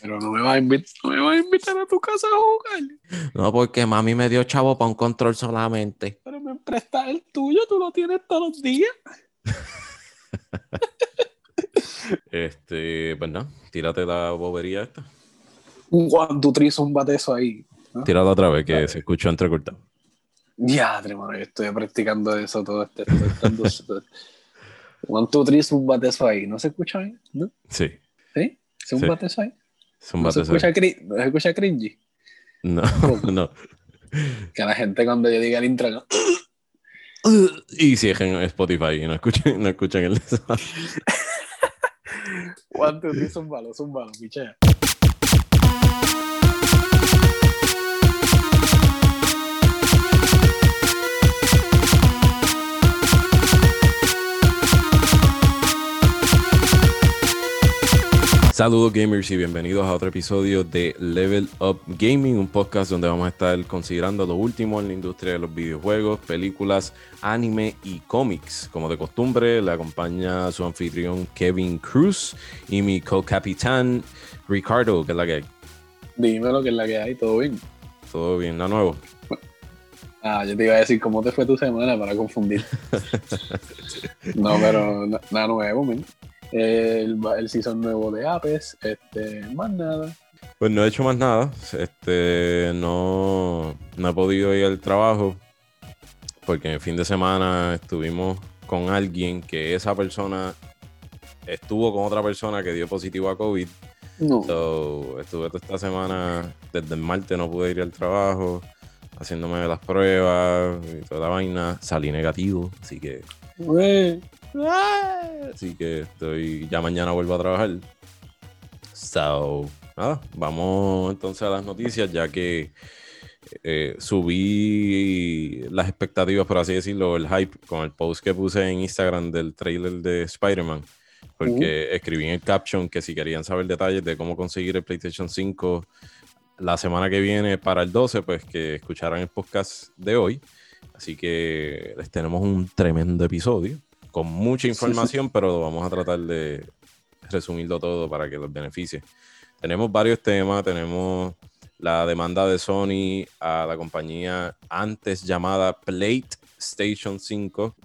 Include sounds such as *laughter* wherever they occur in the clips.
Pero no me vas a invitar, no me vas a invitar a tu casa a jugar. No, porque mami me dio chavo para un control solamente. Pero me prestas el tuyo, tú lo tienes todos los días. *laughs* Este, pues no, tírate la bobería esta. Un one, two, three, un eso ahí. ¿no? Tírate otra vez que se escuchó entrecortado. Ya, mano, yo estoy practicando eso todo este. todo este- one, two, three, un eso ahí. ¿No se escucha bien? ¿No? Sí, ¿Sí? ¿Se un Sí. eso ahí? ¿No se escucha, cri- ¿No se escucha cringy? No, *laughs* no. Que la gente cuando yo diga el intro, ¿no? Y si es en Spotify y no escuchan, no escuchan el *laughs* One, two, three, zúmbalo, zúmbalo, pichea. Saludos gamers y bienvenidos a otro episodio de Level Up Gaming, un podcast donde vamos a estar considerando lo último en la industria de los videojuegos, películas, anime y cómics. Como de costumbre, le acompaña su anfitrión Kevin Cruz y mi co-capitán Ricardo, que es la que hay. Dime lo que es la que hay, todo bien. Todo bien, nada nuevo. Ah, yo te iba a decir cómo te fue tu semana para confundir. *laughs* no, pero na- nada nuevo, men. El, el season nuevo de Apes, este, más nada. Pues no he hecho más nada. Este, no, no he podido ir al trabajo porque en el fin de semana estuvimos con alguien que esa persona estuvo con otra persona que dio positivo a COVID. No. So, estuve toda esta semana, desde el martes no pude ir al trabajo, haciéndome las pruebas y toda la vaina. Salí negativo, así que. Así que estoy. Ya mañana vuelvo a trabajar. So, nada, vamos entonces a las noticias, ya que eh, subí las expectativas, por así decirlo, el hype con el post que puse en Instagram del trailer de Spider-Man. Porque escribí en el caption que si querían saber detalles de cómo conseguir el PlayStation 5 la semana que viene para el 12, pues que escucharan el podcast de hoy. Así que les tenemos un tremendo episodio con mucha Sí, información, pero vamos a tratar de resumirlo todo para que los beneficie. Tenemos varios temas, tenemos la demanda de Sony a la compañía antes llamada PlayStation 5.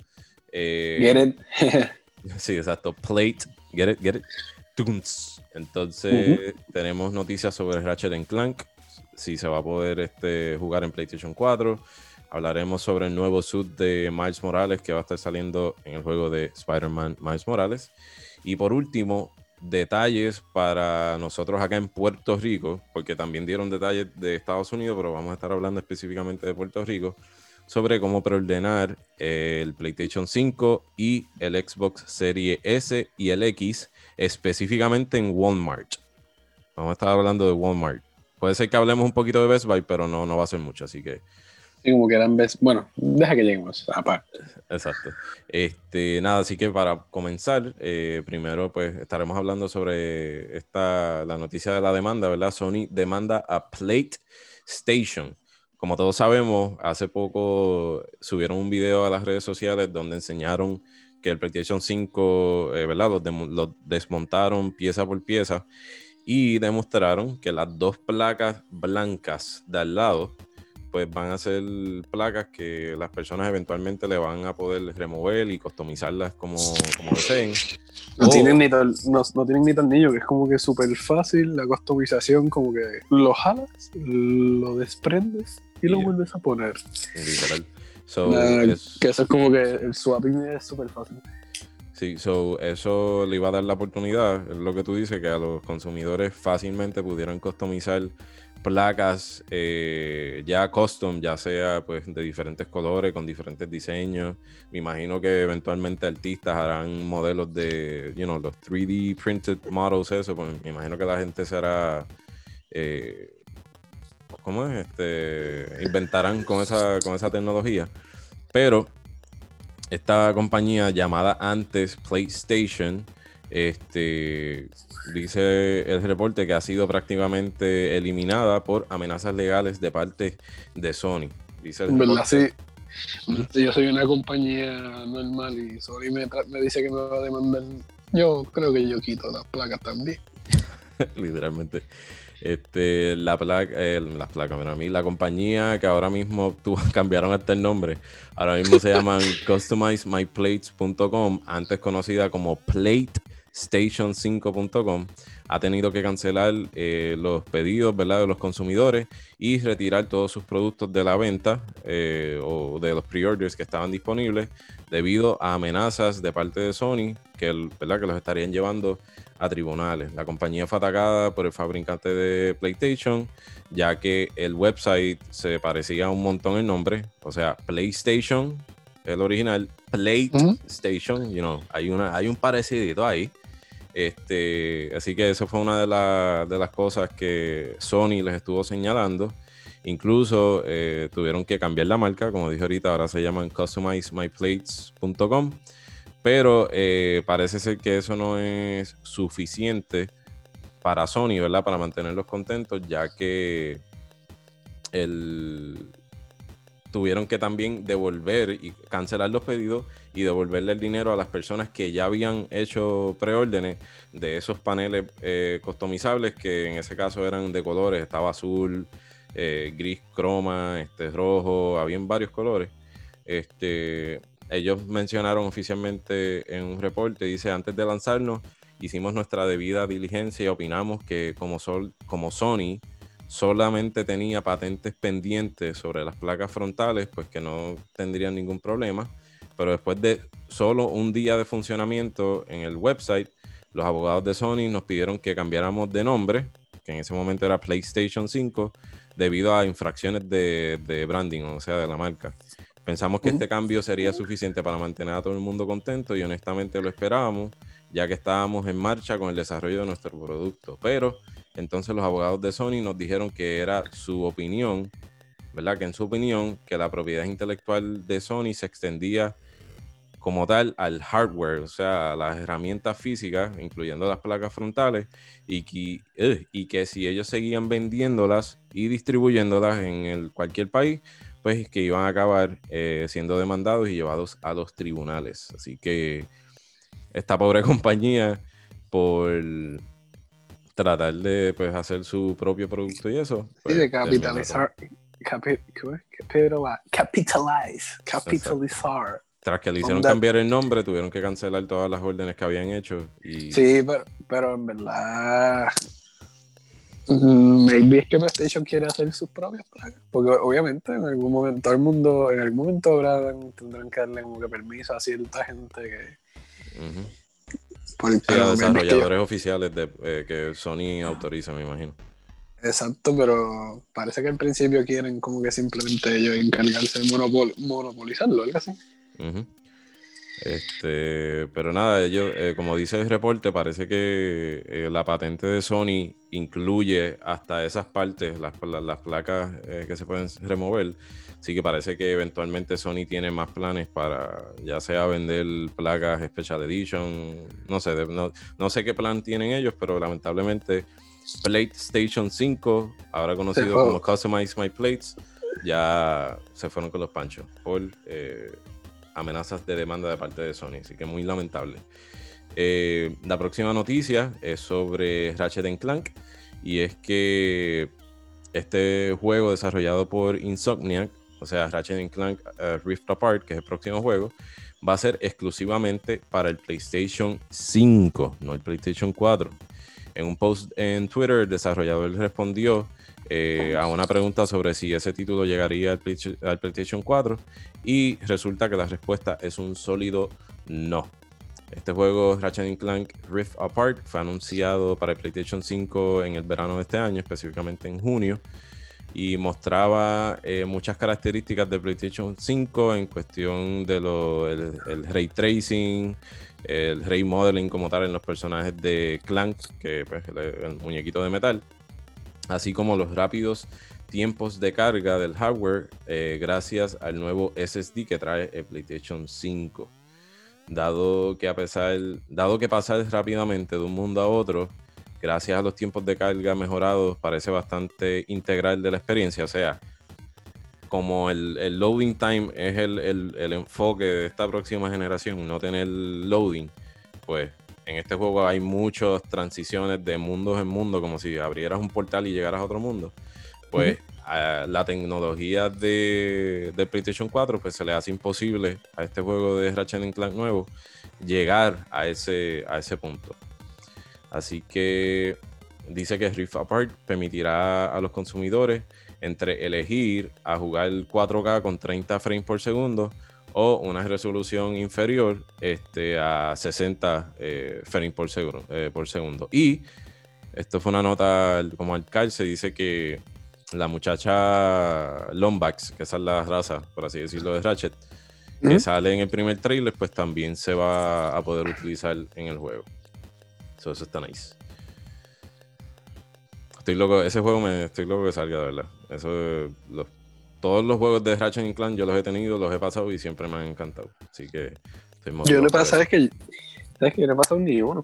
Eh, Get it. *laughs* Sí, exacto. Plate. Get it, get it. Entonces, tenemos noticias sobre Ratchet Clank. Si se va a poder este, jugar en PlayStation 4. Hablaremos sobre el nuevo suit de Miles Morales que va a estar saliendo en el juego de Spider-Man Miles Morales. Y por último, detalles para nosotros acá en Puerto Rico, porque también dieron detalles de Estados Unidos, pero vamos a estar hablando específicamente de Puerto Rico sobre cómo preordenar eh, el PlayStation 5 y el Xbox Series S y el X, específicamente en Walmart. Vamos a estar hablando de Walmart. Puede ser que hablemos un poquito de Best Buy, pero no, no va a ser mucho, así que Como que eran veces. Bueno, deja que lleguemos. Aparte. exacto. Este, nada, así que para comenzar, eh, primero pues estaremos hablando sobre esta, la noticia de la demanda, ¿verdad? Sony demanda a PlayStation. Como todos sabemos, hace poco subieron un video a las redes sociales donde enseñaron que el PlayStation 5, eh, ¿verdad? Lo, demo- lo desmontaron pieza por pieza y demostraron que las dos placas blancas de al lado, pues van a ser placas que las personas eventualmente le van a poder remover y customizarlas como, como deseen. No, Oh. tienen ni tor- no, no tienen ni tornillo, que es como que súper fácil. La customización, como que lo jalas, lo desprendes y lo Yeah. vuelves a poner. Literal. So, Nah, es- Que eso es como que el swapping es súper fácil. Sí, so, eso le iba a dar la oportunidad, es lo que tú dices, que a los consumidores fácilmente pudieran customizar placas eh, ya custom, ya sea pues de diferentes colores, con diferentes diseños. Me imagino que eventualmente artistas harán modelos de, you know, los 3D printed models, eso, pues me imagino que la gente será, eh, ¿cómo es? Este, inventarán con esa, con esa tecnología. Pero esta compañía llamada antes PlayStation, este, dice el reporte que ha sido prácticamente eliminada por amenazas legales de parte de Sony. Dice el verdad, sí. Yo soy una compañía normal y Sony me, me dice que me va a demandar. Yo creo que yo quito las placas también. *laughs* literalmente. Este, la placa, eh, las placas, a mí, la compañía que ahora mismo tú, *laughs* cambiaron hasta el nombre, ahora mismo se llaman *laughs* customizemyplates.com, antes conocida como platestation5.com, ha tenido que cancelar eh, los pedidos ¿verdad? de los consumidores y retirar todos sus productos de la venta eh, o de los pre-orders que estaban disponibles debido a amenazas de parte de Sony que, ¿verdad? que los estarían llevando a tribunales. La compañía fue atacada por el fabricante de PlayStation, ya que el website se parecía un montón el nombre, o sea, PlayStation, el original, PlayStation, you know, hay, una, hay un parecidito ahí. Este, así que eso fue una de, las cosas que Sony les estuvo señalando. Incluso eh, tuvieron que cambiar la marca, como dije ahorita, ahora se llaman customizemyplates.com. Pero eh, parece ser que eso no es suficiente para Sony, ¿verdad? Para mantenerlos contentos, ya que tuvieron que también devolver y cancelar los pedidos y devolverle el dinero a las personas que ya habían hecho preórdenes de esos paneles eh, customizables que en ese caso eran de colores, estaba azul, eh, gris croma, este, rojo, habían varios colores. Este, ellos mencionaron oficialmente en un reporte, dice, antes de lanzarnos, hicimos nuestra debida diligencia y opinamos que como, Sol, como Sony solamente tenía patentes pendientes sobre las placas frontales, pues que no tendrían ningún problema. Pero después de solo un día de funcionamiento en el website, los abogados de Sony nos pidieron que cambiáramos de nombre, que en ese momento era PlayStation 5, debido a infracciones de, branding, o sea, de la marca. Pensamos que este cambio sería suficiente para mantener a todo el mundo contento y honestamente lo esperábamos, ya que estábamos en marcha con el desarrollo de nuestro producto. Pero entonces los abogados de Sony nos dijeron que era su opinión, ¿verdad? Que en su opinión, que la propiedad intelectual de Sony se extendía como tal al hardware, o sea, a las herramientas físicas, incluyendo las placas frontales, y que, eh, y que si ellos seguían vendiéndolas y distribuyéndolas en cualquier país, pues que iban a acabar eh, siendo demandados y llevados a los tribunales. Así que esta pobre *laughs* compañía, por tratar de pues, hacer su propio producto y eso. Pues, de capitalizar, capitalize, capitalizar tras que le hicieron cambiar el nombre, tuvieron que cancelar todas las órdenes que habían hecho. Y... Sí, pero, pero en verdad. Mm, maybe es que PlayStation quiere hacer sus propias placas. Porque obviamente en algún momento, todo el mundo, en algún momento tendrán que darle como que permiso a cierta gente que. Sí, a desarrolladores oficiales de, eh, que Sony autoriza, me imagino. Exacto, pero parece que al principio quieren como que simplemente ellos encargarse de monopolizarlo, algo así. Este, pero nada, ellos, eh, como dice el reporte, parece que eh, la patente de Sony incluye hasta esas partes, las, las, placas eh, que se pueden remover. Así que parece que eventualmente Sony tiene más planes para ya sea vender placas Special Edition, no sé, no, no sé qué plan tienen ellos, pero lamentablemente PlayStation 5, ahora conocido como Customize My Plates, ya se fueron con los panchos por amenazas de demanda de parte de Sony, así que muy lamentable. Eh, la próxima noticia es sobre Ratchet Clank y es que este juego desarrollado por Insomniac, o sea, Ratchet Clank uh, Rift Apart, que es el próximo juego, va a ser exclusivamente para el PlayStation 5, no el PlayStation 4. En un post en Twitter, el desarrollador respondió eh, a una pregunta sobre si ese título llegaría al, PlayStation 4 y resulta que la respuesta es un sólido no. Este juego Ratchet Clank Rift Apart fue anunciado para el PlayStation 5 en el verano de este año, específicamente en junio, y mostraba eh, muchas características de PlayStation 5 en cuestión de lo, el, ray tracing, el ray modeling como tal en los personajes de Clank, que pues, el muñequito de metal así como los rápidos tiempos de carga del hardware eh, gracias al nuevo SSD que trae el PlayStation 5. Dado que a pesar, dado que pasar rápidamente de un mundo a otro, gracias a los tiempos de carga mejorados, parece bastante integral de la experiencia. O sea, como el, loading time es el, el, enfoque de esta próxima generación, no tener loading, pues en este juego hay muchas transiciones de mundos en mundo, como si abrieras un portal y llegaras a otro mundo. Pues la tecnología de, de, PlayStation 4 pues se le hace imposible a este juego de Ratchet Clank nuevo llegar a ese, a ese punto. Así que dice que Rift Apart permitirá a los consumidores entre elegir a jugar 4K con 30 frames por segundo o una resolución inferior este, a 60 eh, frames por segundo, eh, por segundo. Y esto fue una nota como al se dice que la muchacha Lombax, que esa es la raza, por así decirlo, de Ratchet, que sale en el primer trailer, pues también se va a poder utilizar en el juego. eso está nice. Estoy loco, ese juego me estoy loco que salga, de verdad. Eso, todos los juegos de Ratchet Clank yo los he tenido, los he pasado y siempre me han encantado. Así que estoy Yo no he pasado, es que, ¿sabes que yo no he pasado ni uno.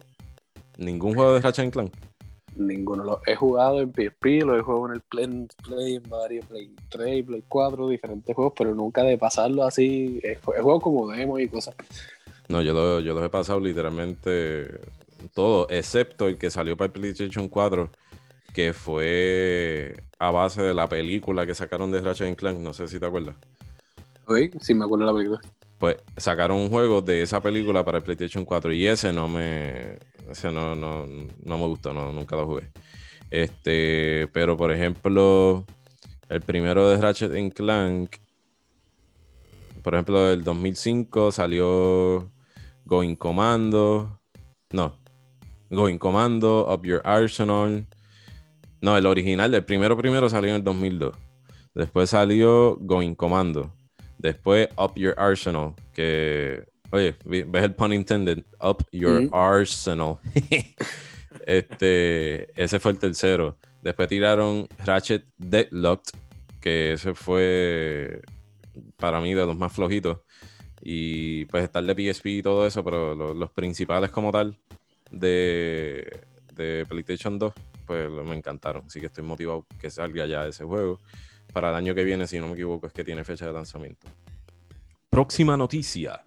¿Ningún juego de Ratchet Clank? Ninguno. Lo he jugado en PSP, lo he jugado en el Play, Play en varios Play 3, Play 4, diferentes juegos, pero nunca de pasarlo así. He, jugado como demo y cosas. No, yo, lo, yo los he pasado literalmente todo, excepto el que salió para el PlayStation 4, que fue a base de la película que sacaron de Ratchet Clank. No sé si te acuerdas. Sí, sí me acuerdo de la película. Pues sacaron un juego de esa película para el PlayStation 4 y ese no me ese no, no, no me gustó, no, nunca lo jugué. Este, pero por ejemplo, el primero de Ratchet Clank, por ejemplo, del 2005 salió Going Commando. No, Going Commando, Up Your Arsenal. No, el original, el primero primero salió en el 2002. Después salió Going Commando. Después Up Your Arsenal, que Oye, ves el pun intended, up your arsenal. *laughs* este, ese fue el tercero. Después tiraron Ratchet Deadlocked, que ese fue para mí de los más flojitos. Y pues estar de PSP y todo eso, pero los principales como tal de, de PlayStation 2, pues me encantaron. Así que estoy motivado que salga ya ese juego. Para el año que viene, si no me equivoco, es que tiene fecha de lanzamiento. Próxima noticia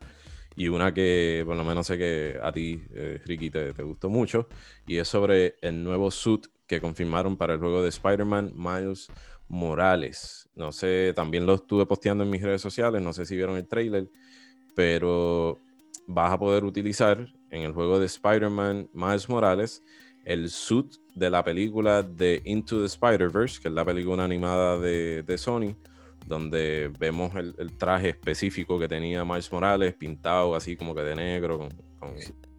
y una que por lo menos sé que a ti, eh, Ricky, te, gustó mucho, y es sobre el nuevo suit que confirmaron para el juego de Spider-Man Miles Morales. No sé, también lo estuve posteando en mis redes sociales, no sé si vieron el trailer, pero vas a poder utilizar en el juego de Spider-Man Miles Morales el suit de la película de Into the Spider-Verse, que es la película animada de, de Sony donde vemos el, traje específico que tenía Miles Morales, pintado así como que de negro, con,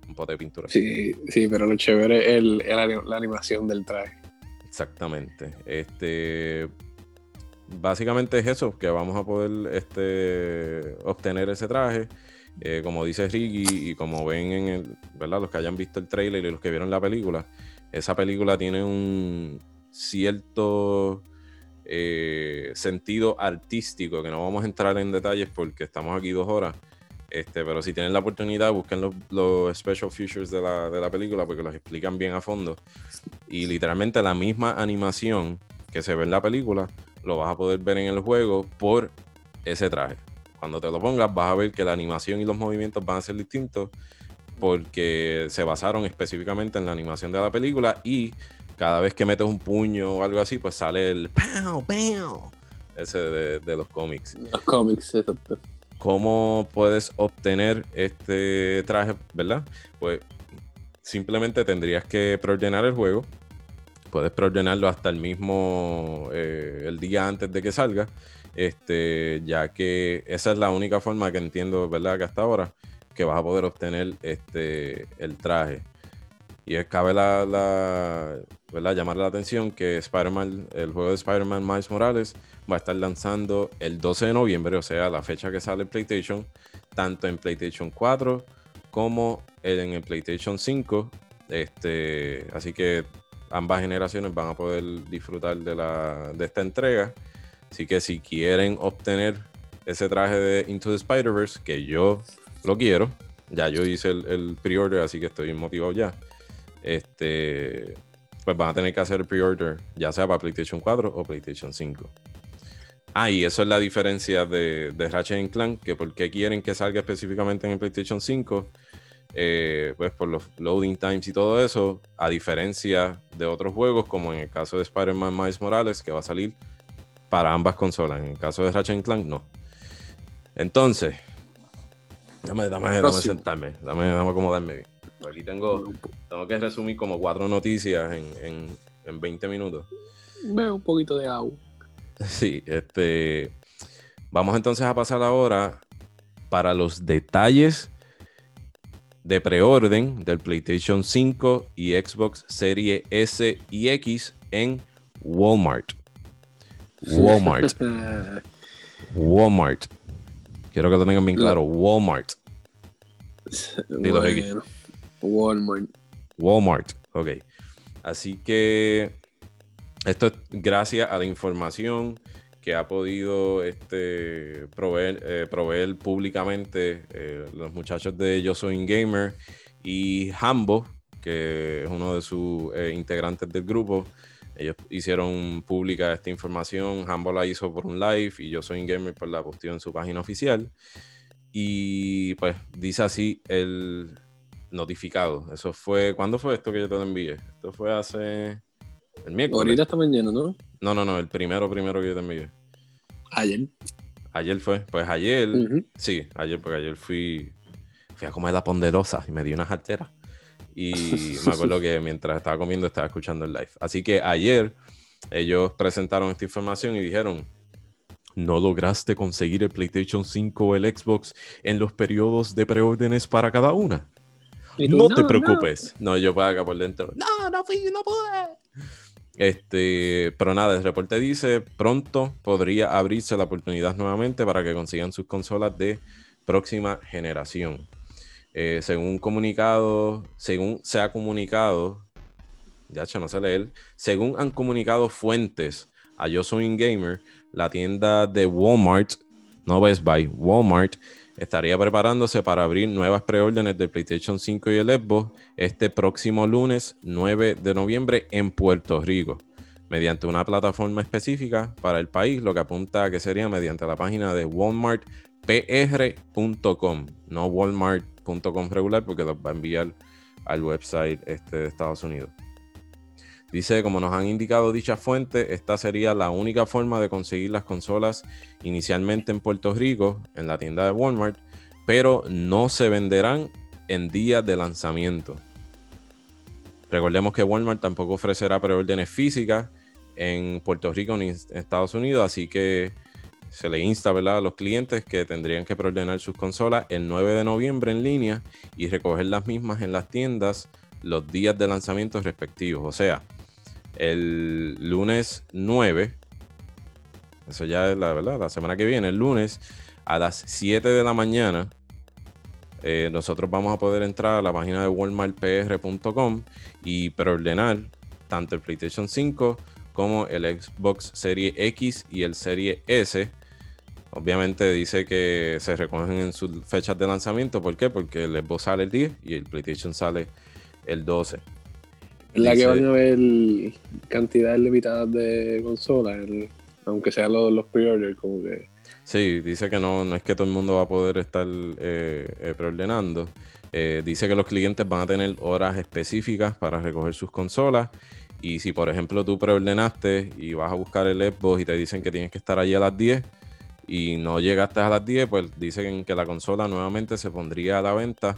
un pote de pintura. Sí, sí, pero lo chévere es el, la animación del traje. Exactamente. Este, básicamente es eso, que vamos a poder este, obtener ese traje. Eh, como dice Ricky y como ven en el, ¿verdad? Los que hayan visto el trailer y los que vieron la película, esa película tiene un cierto eh, sentido artístico, que no vamos a entrar en detalles porque estamos aquí dos horas. Este, pero si tienen la oportunidad, busquen los, special features de la, de la, película porque los explican bien a fondo. Y literalmente la misma animación que se ve en la película, lo vas a poder ver en el juego por ese traje. Cuando te lo pongas, vas a ver que la animación y los movimientos van a ser distintos porque se basaron específicamente en la animación de la película y cada vez que metes un puño o algo así, pues sale el ¡Pow, pow! Ese de, los cómics. Los cómics, exacto. ¿Cómo puedes obtener este traje, verdad? Pues simplemente tendrías que preordenar el juego. Puedes preordenarlo hasta el mismo, eh, el día antes de que salga. Este, ya que esa es la única forma que entiendo, ¿verdad? Que hasta ahora, que vas a poder obtener este, el traje. Y cabe la, la llamar la atención que Spider-Man, el juego de Spider-Man Miles Morales va a estar lanzando el 12 de noviembre, o sea, la fecha que sale PlayStation, tanto en PlayStation 4 como en el PlayStation 5. Este, así que ambas generaciones van a poder disfrutar de, la, de esta entrega. Así que si quieren obtener ese traje de Into the Spider-Verse, que yo lo quiero, ya yo hice el, pre-order, así que estoy motivado ya este, pues van a tener que hacer el pre-order, ya sea para PlayStation 4 o PlayStation 5. Ah, y eso es la diferencia de, de Ratchet Clank, que por qué quieren que salga específicamente en el PlayStation 5. eh, pues por los loading times y todo eso, a diferencia de otros juegos, como en el caso de Spider-Man Miles Morales, que va a salir para ambas consolas. En el caso de Ratchet Clank, no. Entonces, dame, dame, dame sentarme, dame, dame acomodarme Aquí tengo, tengo que resumir como cuatro noticias en, en, en 20 minutos. Veo un poquito de agua. *laughs* Sí, este. Vamos entonces a pasar ahora para los detalles de preorden del PlayStation 5 y Xbox Serie S y X en Walmart. Walmart. *laughs* Walmart. Quiero que lo tengan bien claro. Walmart. Walmart. Walmart. Ok. Así que esto es gracias a la información que ha podido este, proveer, eh, proveer públicamente eh, los muchachos de Yo Soy un Gamer y Hambo, que es uno de sus eh, integrantes del grupo. Ellos hicieron pública esta información. Hambo la hizo por un live y Yo Soy un Gamer por la posteó en su página oficial. Y pues dice así el notificado. Eso fue. ¿Cuándo fue esto que yo te lo envié? Esto fue hace. El miércoles. Ahorita está mañana, ¿no? No, no, no, el primero, primero que yo te envié. Ayer. Ayer fue. Pues ayer. Sí, ayer, porque ayer fui. Fui a comer la ponderosa y me di una jartera. Y me acuerdo que mientras estaba comiendo estaba escuchando el live. Así que ayer ellos presentaron esta información y dijeron, ¿no lograste conseguir el PlayStation 5 o el Xbox en los periodos de preórdenes para cada una? no, te preocupes. No. yo puedo acá por dentro. No, no fui, no pude. Este, pero nada, el reporte dice, pronto podría abrirse la oportunidad nuevamente para que consigan sus consolas de próxima generación. Eh, según comunicado, según se ha comunicado, ya no sé leer, según han comunicado fuentes a Yo Soy Gamer, la tienda de Walmart, no Best Buy, Walmart, estaría preparándose para abrir nuevas preórdenes del PlayStation 5 y el Xbox este próximo lunes 9 de noviembre en Puerto Rico, mediante una plataforma específica para el país, lo que apunta a que sería mediante la página de walmartpr.com, no walmart.com regular, porque los va a enviar al website este de Estados Unidos. Dice, como nos han indicado dicha fuente, esta sería la única forma de conseguir las consolas inicialmente en Puerto Rico, en la tienda de Walmart, pero no se venderán en días de lanzamiento. Recordemos que Walmart tampoco ofrecerá preórdenes físicas en Puerto Rico ni en Estados Unidos, así que se le insta a los clientes que tendrían que preordenar sus consolas el 9 de noviembre en línea y recoger las mismas en las tiendas los días de lanzamiento respectivos. O sea, el lunes 9, eso ya es la verdad, la semana que viene, el lunes a las 7 de la mañana, eh, nosotros vamos a poder entrar a la página de walmartpr.com y preordenar tanto el PlayStation 5 como el Xbox Serie X y el Serie S. Obviamente dice que se recogen en sus fechas de lanzamiento. ¿Por qué? Porque el Xbox sale el 10 y el PlayStation sale el 12 la que van a haber cantidades limitadas de consolas, aunque sean los, los pre-order, como que. Sí, dice que no, no es que todo el mundo va a poder estar eh, eh, preordenando. Eh, dice que los clientes van a tener horas específicas para recoger sus consolas. Y si, por ejemplo, tú preordenaste y vas a buscar el Xbox y te dicen que tienes que estar allí a las 10 y no llegaste a las 10, pues dicen que la consola nuevamente se pondría a la venta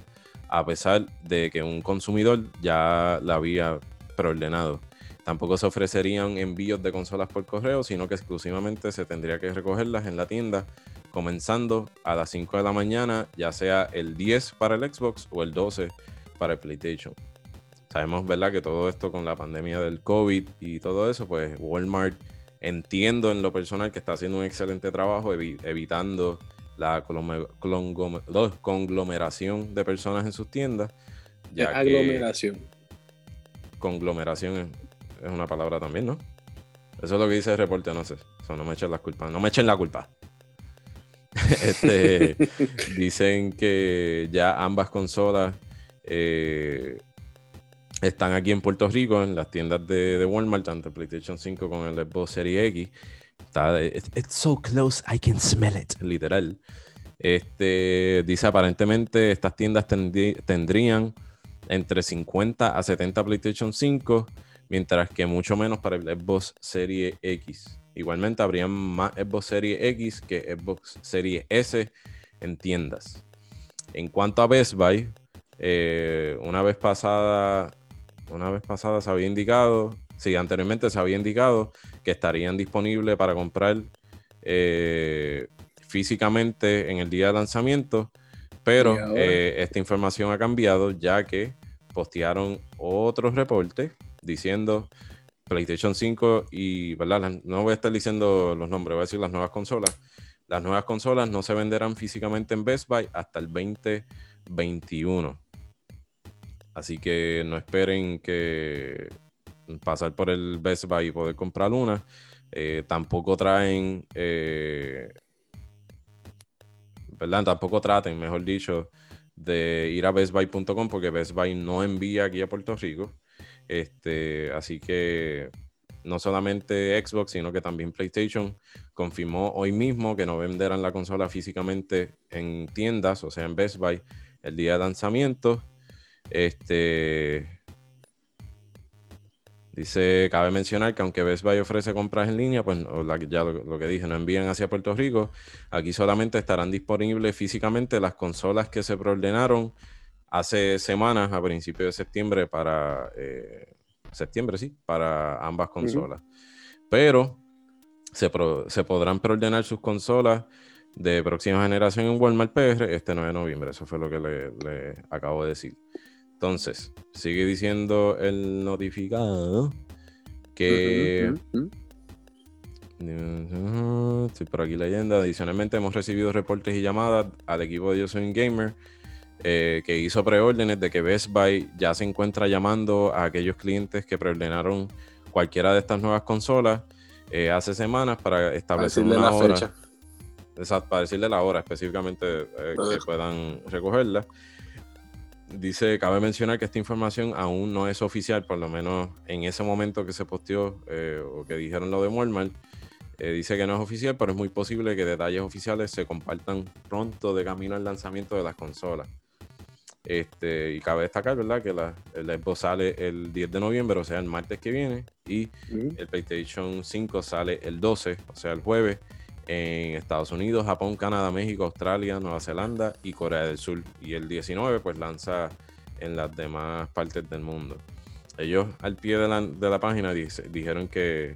a pesar de que un consumidor ya la había preordenado. Tampoco se ofrecerían envíos de consolas por correo, sino que exclusivamente se tendría que recogerlas en la tienda, comenzando a las 5 de la mañana, ya sea el 10 para el Xbox o el 12 para el PlayStation. Sabemos, ¿verdad?, que todo esto con la pandemia del COVID y todo eso, pues Walmart entiendo en lo personal que está haciendo un excelente trabajo evitando la conglomeración de personas en sus tiendas. Ya aglomeración. conglomeración es, una palabra también, ¿no? Eso es lo que dice el reporte, no sé. No me echen la culpa. No me echen la culpa. *laughs* este, *laughs* dicen que ya ambas consolas eh, están aquí en Puerto Rico, en las tiendas de, Walmart, tanto el PlayStation 5 como el Xbox Series X. Está, it's so close, I can smell it, literal. Este dice aparentemente estas tiendas tendrían entre 50 a 70 PlayStation 5, mientras que mucho menos para el Xbox Series X. Igualmente habrían más Xbox Series X que Xbox Series S en tiendas. En cuanto a Best Buy, eh, una vez pasada, una vez pasada se había indicado, sí, anteriormente se había indicado que estarían disponibles para comprar eh, físicamente en el día de lanzamiento, pero eh, esta información ha cambiado ya que postearon otros reportes diciendo PlayStation 5 y, ¿verdad? No voy a estar diciendo los nombres, voy a decir las nuevas consolas. Las nuevas consolas no se venderán físicamente en Best Buy hasta el 2021. Así que no esperen que pasar por el Best Buy y poder comprar una. Eh, tampoco traen, eh, ¿verdad? Tampoco traten, mejor dicho, de ir a bestbuy.com porque Best Buy no envía aquí a Puerto Rico. Este, así que no solamente Xbox, sino que también PlayStation confirmó hoy mismo que no venderán la consola físicamente en tiendas, o sea, en Best Buy, el día de lanzamiento. Este, Dice, cabe mencionar que aunque Best Buy ofrece compras en línea, pues ya lo, que dije, no envían hacia Puerto Rico. Aquí solamente estarán disponibles físicamente las consolas que se preordenaron hace semanas, a principios de septiembre, para eh, septiembre, sí, para ambas consolas. Pero se, podrán preordenar sus consolas de próxima generación en Walmart PR este 9 de noviembre. Eso fue lo que le acabo de decir. Entonces, sigue diciendo el notificado que... Estoy por aquí leyendo. Adicionalmente, hemos recibido reportes y llamadas al equipo de Yo Soy Gamer eh, que hizo preórdenes de que Best Buy ya se encuentra llamando a aquellos clientes que preordenaron cualquiera de estas nuevas consolas eh, hace semanas para establecer una hora. Fecha. Exacto, para decirle la hora específicamente eh, que puedan recogerla. Dice, cabe mencionar que esta información aún no es oficial, por lo menos en ese momento que se posteó eh, o que dijeron lo de Walmart. Eh, dice que no es oficial, pero es muy posible que detalles oficiales se compartan pronto de camino al lanzamiento de las consolas. Este, y cabe destacar, ¿verdad? Que la, el Xbox sale el 10 de noviembre, o sea, el martes que viene, y el PlayStation 5 sale el 12, o sea, el jueves en Estados Unidos, Japón, Canadá, México, Australia, Nueva Zelanda y Corea del Sur. Y el 19 pues lanza en las demás partes del mundo. Ellos al pie de la, página dijeron que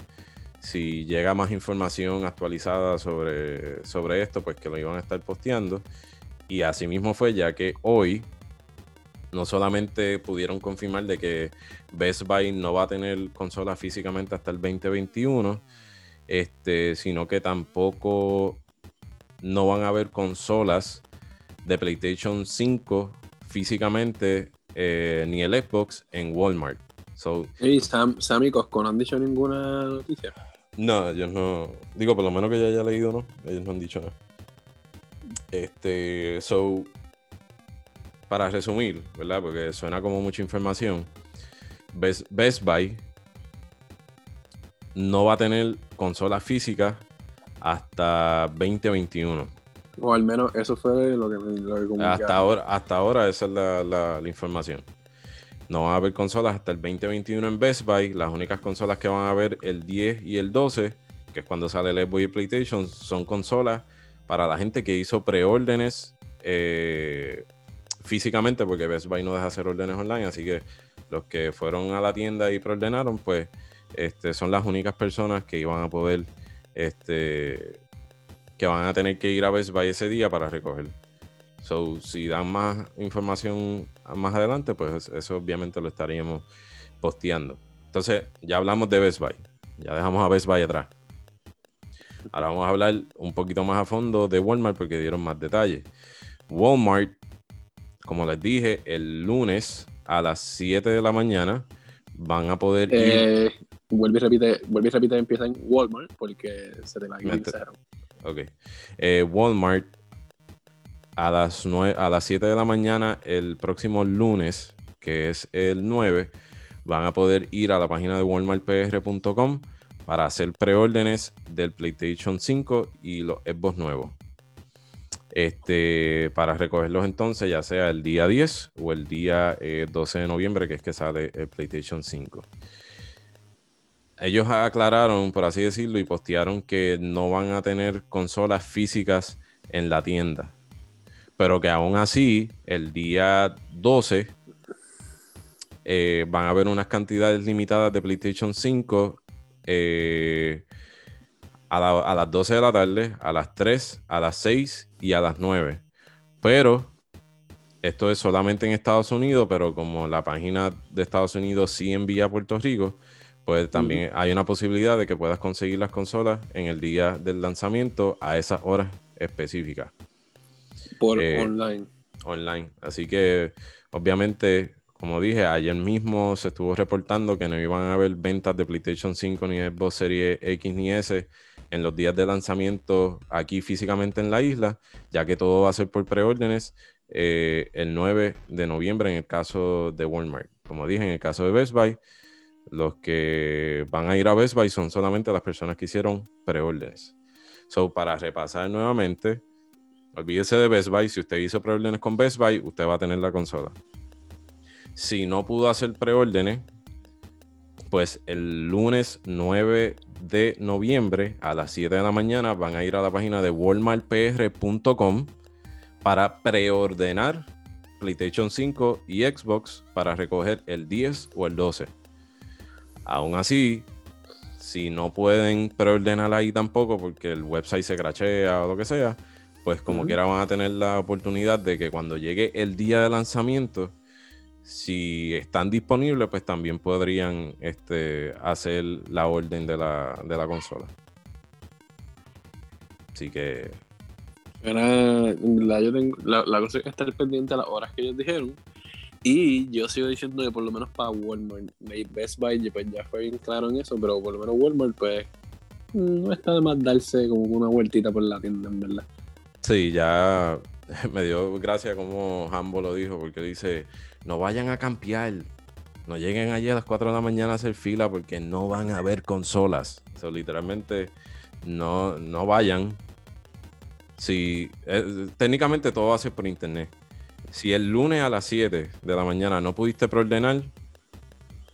si llega más información actualizada sobre, sobre esto, pues que lo iban a estar posteando. Y así mismo fue, ya que hoy no solamente pudieron confirmar de que Best Buy no va a tener consola físicamente hasta el 2021, este, sino que tampoco no van a haber consolas de PlayStation 5 físicamente eh, ni el Xbox en Walmart. So, ¿Y Sam, y Costco no han dicho ninguna noticia? No, ellos no. Digo, por lo menos que ya haya leído, ¿no? Ellos no han dicho nada. Este, so, para resumir, ¿verdad? Porque suena como mucha información. Best Buy no va a tener consola física hasta 2021. O al menos eso fue lo que, lo hasta ahora Hasta ahora esa es la, información. No van a haber consolas hasta el 2021 en Best Buy. Las únicas consolas que van a haber el 10 y el 12, que es cuando sale el Xbox y PlayStation, son consolas para la gente que hizo preórdenes eh, físicamente, porque Best Buy no deja hacer órdenes online. Así que los que fueron a la tienda y preordenaron, pues este, son las únicas personas que iban a poder, este, que van a tener que ir a Best Buy ese día para recoger. So, si dan más información más adelante, pues eso obviamente lo estaríamos posteando. Entonces, ya hablamos de Best Buy. Ya dejamos a Best Buy atrás. Ahora vamos a hablar un poquito más a fondo de Walmart porque dieron más detalles. Walmart, como les dije, el lunes a las 7 de la mañana van a poder ir. Eh, vuelve y repite, vuelve y repite, empieza en Walmart porque se te la cero. Ok. Eh, Walmart a las, 9, a las 7 de la mañana el próximo lunes, que es el 9, van a poder ir a la página de walmartpr.com para hacer preórdenes del PlayStation 5 y los Xbox nuevos. este, para recogerlos entonces, ya sea el día 10 o el día 12 de noviembre, que es que sale el PlayStation 5 ellos aclararon, por así decirlo, y postearon que no van a tener consolas físicas en la tienda. Pero que aún así, el día 12 eh, van a haber unas cantidades limitadas de PlayStation 5 eh, a, a, las 12 de la tarde, a las 3, a las 6 y a las 9. Pero esto es solamente en Estados Unidos, pero como la página de Estados Unidos sí envía a Puerto Rico, pues también hay una posibilidad de que puedas conseguir las consolas en el día del lanzamiento a esas horas específicas. Por eh, online. Online. Así que, obviamente, como dije, ayer mismo se estuvo reportando que no iban a haber ventas de PlayStation 5 ni Xbox Series X ni S en los días de lanzamiento aquí físicamente en la isla, ya que todo va a ser por preórdenes eh, el 9 de noviembre en el caso de Walmart. Como dije, en el caso de Best Buy, los que van a ir a Best Buy son solamente las personas que hicieron preórdenes. So, para repasar nuevamente, olvídese de Best Buy. Si usted hizo preórdenes con Best Buy, usted va a tener la consola. Si no pudo hacer preórdenes, pues el lunes 9 de noviembre a las 7 de la mañana van a ir a la página de walmartpr.com para preordenar PlayStation 5 y Xbox para recoger el 10 o el 12. Aún así, si no pueden preordenar ahí tampoco porque el website se crachea o lo que sea, pues como quiera van a tener la oportunidad de que cuando llegue el día de lanzamiento, si están disponibles, pues también podrían este, hacer la orden de la, de la consola. Así que. la, yo tengo, la, la cosa es estar pendiente a las horas que ellos dijeron y yo sigo diciendo que por lo menos para Walmart, Best Buy pues ya fue bien claro en eso, pero por lo menos Walmart pues no está de más darse como una vueltita por la tienda, en verdad. Sí, ya *laughs* me dio gracia como Hambo lo dijo, porque dice, no vayan a campear, no lleguen allí a las 4 de la mañana a hacer fila porque no van a haber consolas. O sea, literalmente no, no vayan. Si, eh, técnicamente todo va a ser por internet si el lunes a las 7 de la mañana no pudiste preordenar,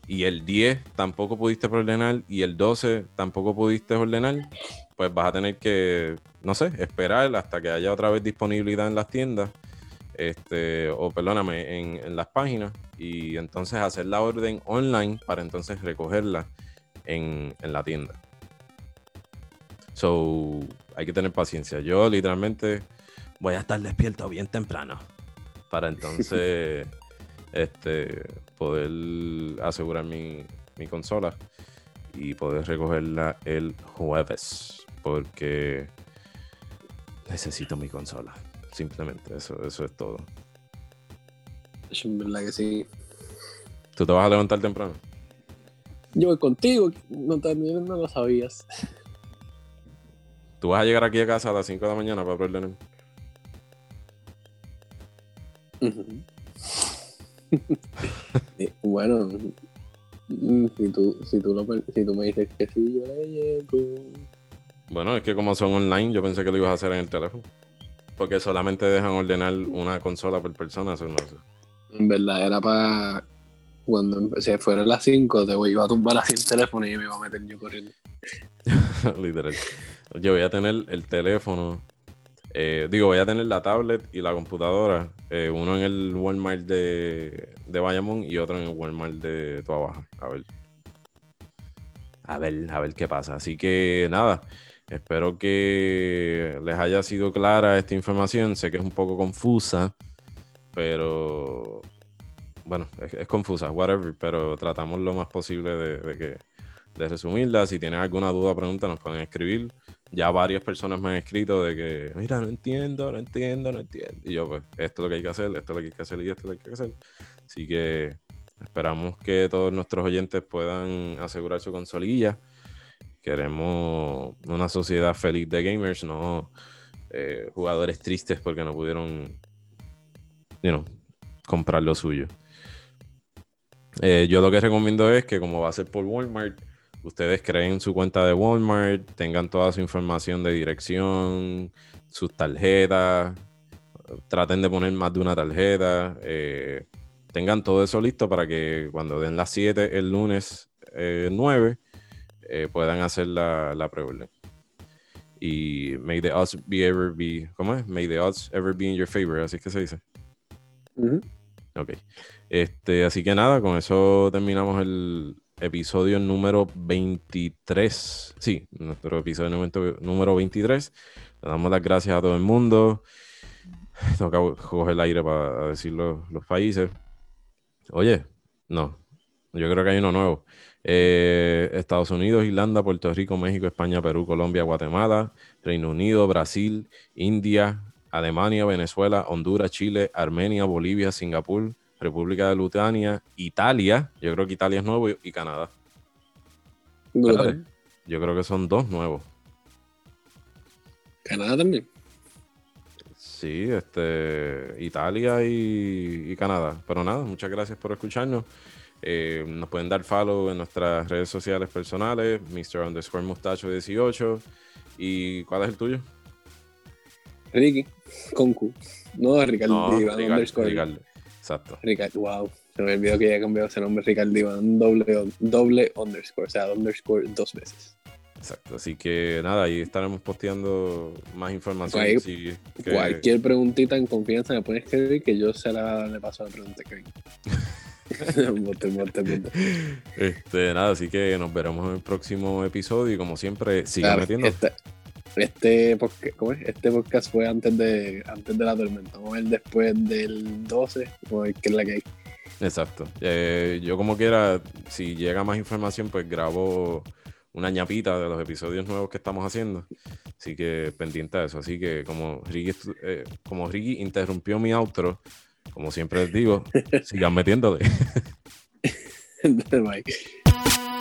y el 10 tampoco pudiste preordenar, y el 12 tampoco pudiste ordenar, pues vas a tener que, no sé, esperar hasta que haya otra vez disponibilidad en las tiendas, este, o perdóname, en, las páginas, y entonces hacer la orden online para entonces recogerla en, en la tienda. So, hay que tener paciencia. Yo literalmente voy a estar despierto bien temprano para *laughs* entonces este, poder asegurar mi, consola y poder recogerla el jueves. Porque necesito mi consola. Simplemente, eso, eso es todo. Es verdad que sí. ¿Tú te vas a levantar temprano? Yo voy contigo, no, también no lo sabías. ¿Tú vas a llegar aquí a casa a las 5 de la mañana para perder *laughs* bueno, si tú, si, tú si tú me dices que sí, yo le llego. Bueno, es que como son online, yo pensé que lo ibas a hacer en el teléfono. Porque solamente dejan ordenar una consola por persona. Eso no En verdad, era para cuando empecé, fueron las 5, te iba a tumbar así el teléfono y me iba a meter yo corriendo. *laughs* Literal. Yo voy a tener el teléfono eh, digo, voy a tener la tablet y la computadora, eh, uno en el Walmart de, de Bayamón y otro en el Walmart de Toa Baja. A ver. A ver, a ver qué pasa. Así que nada, espero que les haya sido clara esta información. Sé que es un poco confusa, pero bueno, es, confusa, whatever, pero tratamos lo más posible de, de que de resumirla. Si tienen alguna duda o pregunta, nos pueden escribir ya varias personas me han escrito de que, mira, no entiendo, no entiendo, no entiendo. Y yo, pues, esto es lo que hay que hacer, esto es lo que hay que hacer y esto es lo que hay que hacer. Así que esperamos que todos nuestros oyentes puedan asegurar su consolilla. Queremos una sociedad feliz de gamers, no eh, jugadores tristes porque no pudieron, you comprar lo suyo. Eh, yo lo que recomiendo es que como va a ser por Walmart, ustedes creen su cuenta de Walmart, tengan toda su información de dirección, sus tarjetas, traten de poner más de una tarjeta. Eh, tengan todo eso listo para que cuando den las 7 el lunes 9 eh, puedan hacer la, la pre-order. Y may the odds be ever be. ¿Cómo es? May the odds ever be in your favor. Así es que se dice. Ok. Este, así que nada, con eso terminamos el episodio número 23. Sí, nuestro episodio número 23. Le damos las gracias a todo el mundo. Tengo que coger el aire para decir los, países. Oye, no. Yo creo que hay uno nuevo. Eh, Estados Unidos, Irlanda, Puerto Rico, México, España, Perú, Colombia, Guatemala, Reino Unido, Brasil, India, Alemania, Venezuela, Honduras, Chile, Armenia, Bolivia, Singapur, República de Lutania, Italia, yo creo que Italia es nuevo y, Canadá. Yo creo que son dos nuevos. Canadá también. Sí, este, Italia y, Canadá. Pero nada, muchas gracias por escucharnos. Eh, nos pueden dar follow en nuestras redes sociales personales, Mr. Underscore Mustacho 18. ¿Y cuál es el tuyo? Ricky, con Q. No, Ricardo no, Ricardo, Exacto. Ricardo, wow. Se me olvidó que ya cambiado ese nombre, Ricardo Iván, doble, doble underscore, o sea, underscore dos veces. Exacto, así que nada, ahí estaremos posteando más información. Cualquier preguntita en confianza me puedes escribir que yo se la le paso la pregunta a Kevin. *laughs* este, nada, así que nos veremos en el próximo episodio y como siempre, sigan metiendo. Este, podcast, este podcast fue antes de antes de la tormenta. Vamos a ver después del 12, o qué es la que hay. Exacto. Eh, yo como quiera, si llega más información, pues grabo una ñapita de los episodios nuevos que estamos haciendo. Así que pendiente de eso. Así que como Ricky, eh, como Ricky interrumpió mi outro, como siempre les digo, *laughs* sigan metiéndole. *laughs*